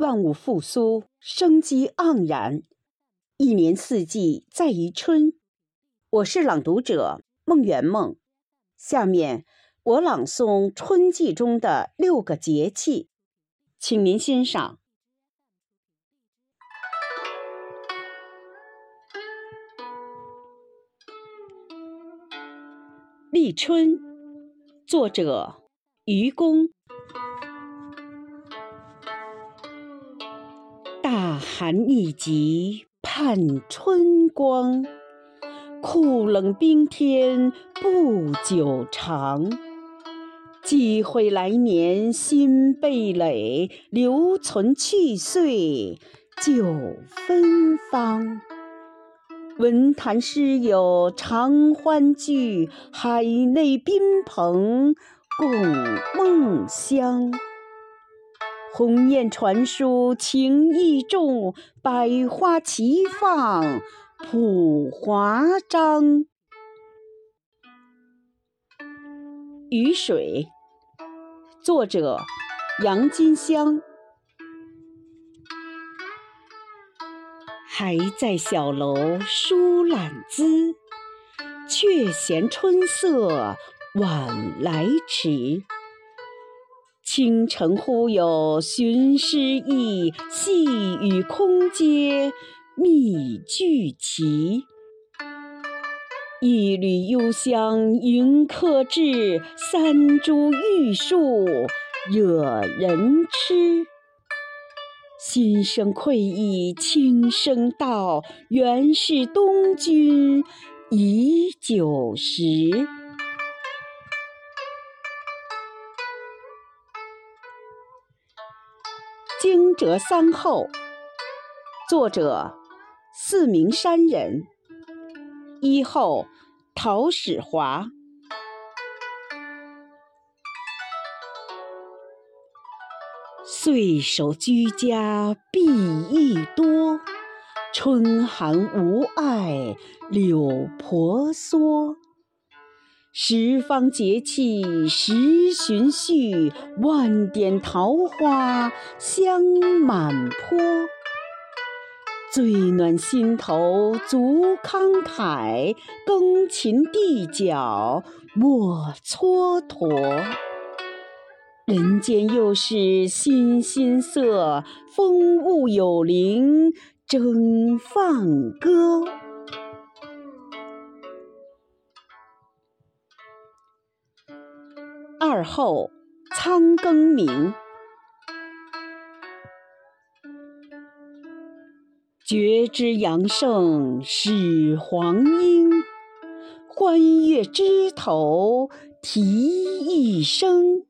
万物复苏，生机盎然，一年四季在于春。我是朗读者孟圆梦，下面我朗诵春季中的六个节气，请您欣赏。立春，作者愚公。寒意急盼春光，酷冷冰天不久长。积悔来年新蓓蕾，留存去岁旧芬芳。文坛诗友常欢聚，海内宾朋共梦乡。鸿雁传书情意重，百花齐放谱华章。雨水，作者杨金香。还在小楼书懒姿，却嫌春色晚来迟。倾城忽有寻诗意，细雨空阶觅聚齐。一缕幽香迎客至，三株玉树惹人痴。心生愧意轻声道：原是东君已久时。惊蛰三候，作者四明山人。一候，陶始华。岁首居家必益多，春寒无碍柳婆娑。十方节气时循序，万点桃花香满坡。最暖心头足慷慨，耕勤地角莫蹉跎。人间又是欣欣色，风物有灵争放歌。二后，仓庚明。觉知阳盛始黄莺，欢悦枝头啼一声。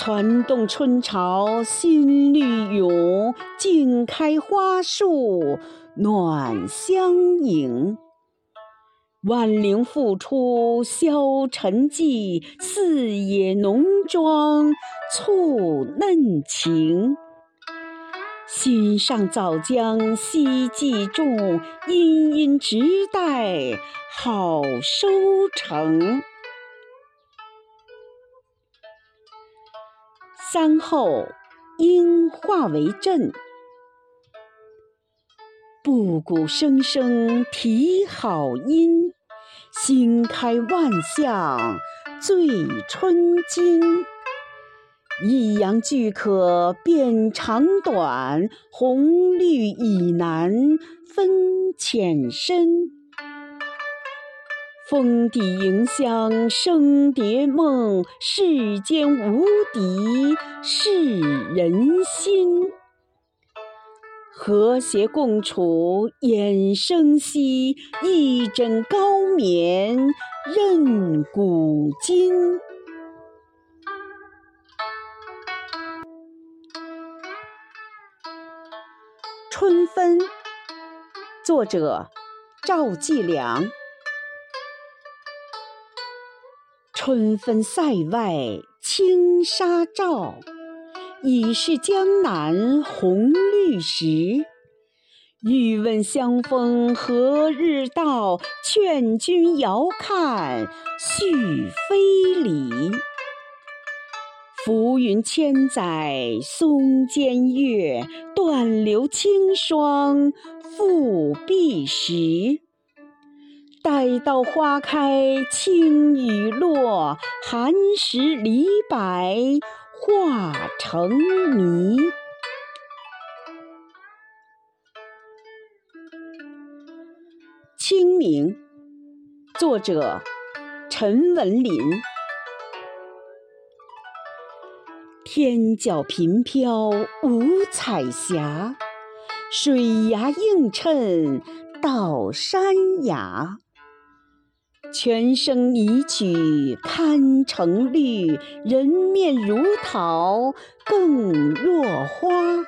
攒动春潮新绿涌，竞开花树暖相迎。万灵复出消沉寂，四野浓妆促嫩情。心上早将希冀种，殷殷直待好收成。三后，应化为阵。布谷声声啼好音，新开万象醉春金。一阳俱可辨长短，红绿已难分浅深。峰底迎香生蝶梦，世间无敌是人心。和谐共处衍生息，一枕高眠任古今。春分，作者赵季良。春分塞外青纱罩。已是江南红绿时，欲问相逢何日到？劝君遥看续飞离。浮云千载松间月，断流清霜复碧时。待到花开青雨落，寒食梨白化成泥。清明，作者陈文林。天角频飘五彩霞，水崖映衬到山崖。泉声一曲堪成绿，人面如桃更若花。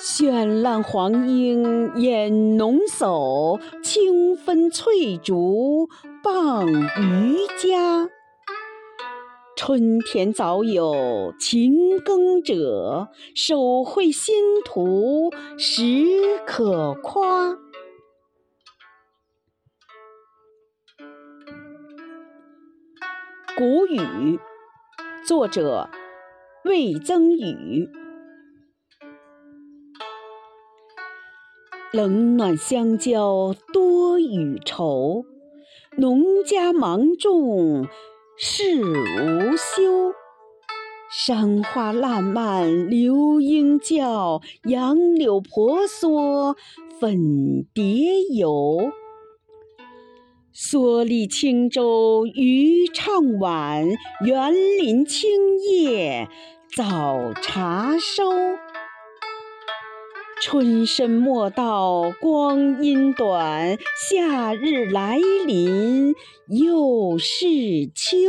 绚烂黄莺掩浓叟，清芬翠竹傍渔家。春田早有勤耕者，手绘新图实可夸。谷雨，作者魏增宇。冷暖相交多与愁，农家忙种事无休。山花烂漫流莺叫，杨柳婆娑粉蝶游。蓑笠轻舟渔唱晚，园林青叶早茶收。春深莫道光阴短，夏日来临又是秋。